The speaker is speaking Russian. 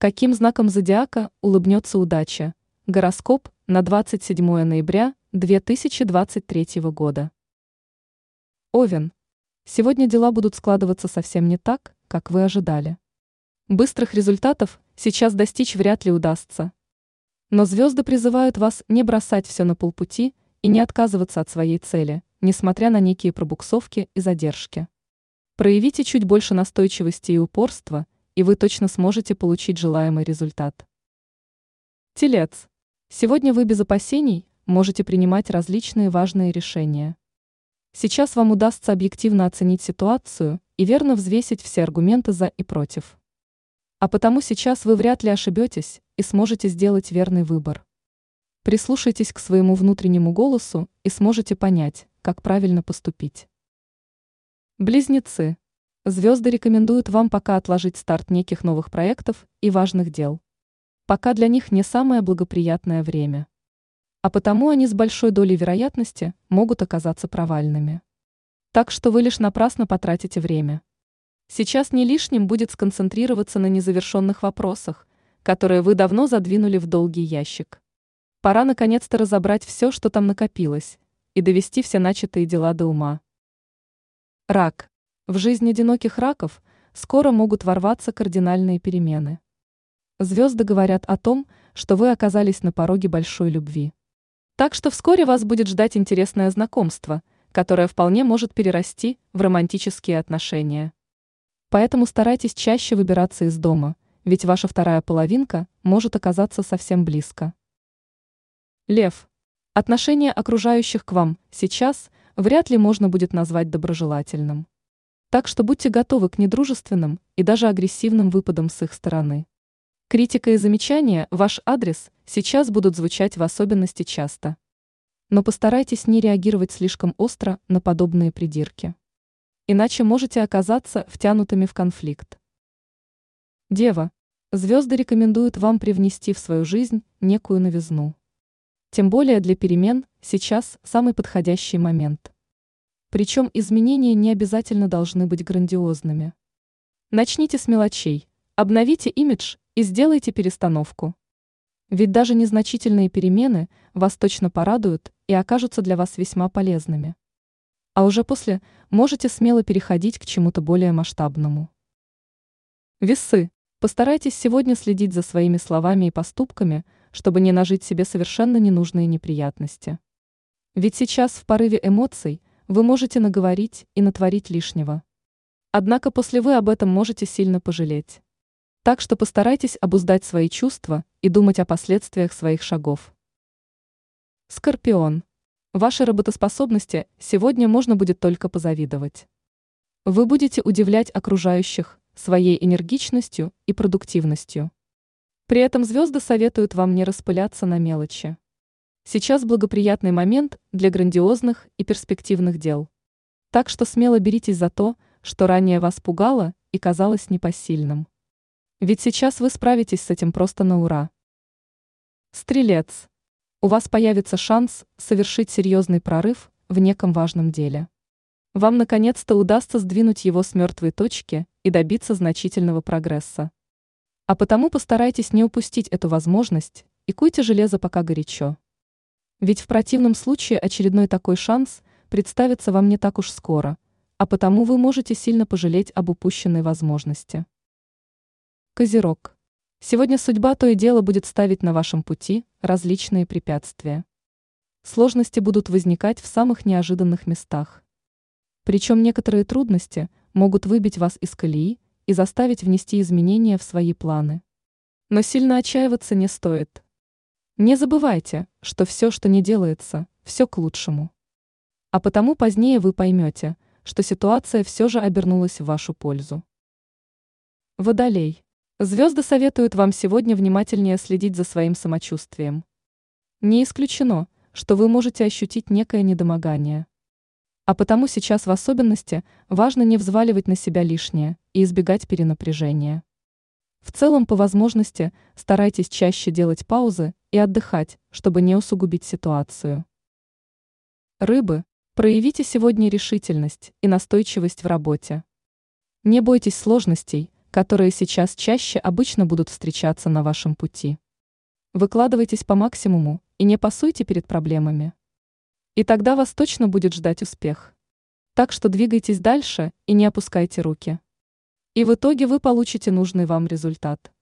Каким знаком зодиака улыбнется удача? Гороскоп на 27 ноября 2023 года. Овен. Сегодня дела будут складываться совсем не так, как вы ожидали. Быстрых результатов сейчас достичь вряд ли удастся. Но звезды призывают вас не бросать все на полпути и не отказываться от своей цели, несмотря на некие пробуксовки и задержки. Проявите чуть больше настойчивости и упорства – и вы точно сможете получить желаемый результат. Телец. Сегодня вы без опасений можете принимать различные важные решения. Сейчас вам удастся объективно оценить ситуацию и верно взвесить все аргументы за и против. А потому сейчас вы вряд ли ошибетесь и сможете сделать верный выбор. Прислушайтесь к своему внутреннему голосу и сможете понять, как правильно поступить. Близнецы. Звезды рекомендуют вам пока отложить старт неких новых проектов и важных дел. Пока для них не самое благоприятное время. А потому они с большой долей вероятности могут оказаться провальными. Так что вы лишь напрасно потратите время. Сейчас не лишним будет сконцентрироваться на незавершенных вопросах, которые вы давно задвинули в долгий ящик. Пора наконец-то разобрать все, что там накопилось, и довести все начатые дела до ума. Рак. В жизнь одиноких раков скоро могут ворваться кардинальные перемены. Звезды говорят о том, что вы оказались на пороге большой любви. Так что вскоре вас будет ждать интересное знакомство, которое вполне может перерасти в романтические отношения. Поэтому старайтесь чаще выбираться из дома, ведь ваша вторая половинка может оказаться совсем близко. Лев. Отношение окружающих к вам сейчас вряд ли можно будет назвать доброжелательным. Так что будьте готовы к недружественным и даже агрессивным выпадам с их стороны. Критика и замечания ваш адрес сейчас будут звучать в особенности часто. Но постарайтесь не реагировать слишком остро на подобные придирки. Иначе можете оказаться втянутыми в конфликт. Дева. Звезды рекомендуют вам привнести в свою жизнь некую новизну. Тем более для перемен сейчас самый подходящий момент. Причем изменения не обязательно должны быть грандиозными. Начните с мелочей, обновите имидж и сделайте перестановку. Ведь даже незначительные перемены вас точно порадуют и окажутся для вас весьма полезными. А уже после можете смело переходить к чему-то более масштабному. Весы. Постарайтесь сегодня следить за своими словами и поступками, чтобы не нажить себе совершенно ненужные неприятности. Ведь сейчас в порыве эмоций – вы можете наговорить и натворить лишнего. Однако после вы об этом можете сильно пожалеть. Так что постарайтесь обуздать свои чувства и думать о последствиях своих шагов. Скорпион. Вашей работоспособности сегодня можно будет только позавидовать. Вы будете удивлять окружающих своей энергичностью и продуктивностью. При этом звезды советуют вам не распыляться на мелочи. Сейчас благоприятный момент для грандиозных и перспективных дел. Так что смело беритесь за то, что ранее вас пугало и казалось непосильным. Ведь сейчас вы справитесь с этим просто на ура. Стрелец. У вас появится шанс совершить серьезный прорыв в неком важном деле. Вам наконец-то удастся сдвинуть его с мертвой точки и добиться значительного прогресса. А потому постарайтесь не упустить эту возможность и куйте железо пока горячо. Ведь в противном случае очередной такой шанс представится вам не так уж скоро, а потому вы можете сильно пожалеть об упущенной возможности. Козерог. Сегодня судьба то и дело будет ставить на вашем пути различные препятствия. Сложности будут возникать в самых неожиданных местах. Причем некоторые трудности могут выбить вас из колеи и заставить внести изменения в свои планы. Но сильно отчаиваться не стоит – не забывайте, что все, что не делается, все к лучшему. А потому позднее вы поймете, что ситуация все же обернулась в вашу пользу. Водолей. Звезды советуют вам сегодня внимательнее следить за своим самочувствием. Не исключено, что вы можете ощутить некое недомогание. А потому сейчас в особенности важно не взваливать на себя лишнее и избегать перенапряжения. В целом, по возможности, старайтесь чаще делать паузы и отдыхать, чтобы не усугубить ситуацию. Рыбы, проявите сегодня решительность и настойчивость в работе. Не бойтесь сложностей, которые сейчас чаще обычно будут встречаться на вашем пути. Выкладывайтесь по максимуму и не пасуйте перед проблемами. И тогда вас точно будет ждать успех. Так что двигайтесь дальше и не опускайте руки. И в итоге вы получите нужный вам результат.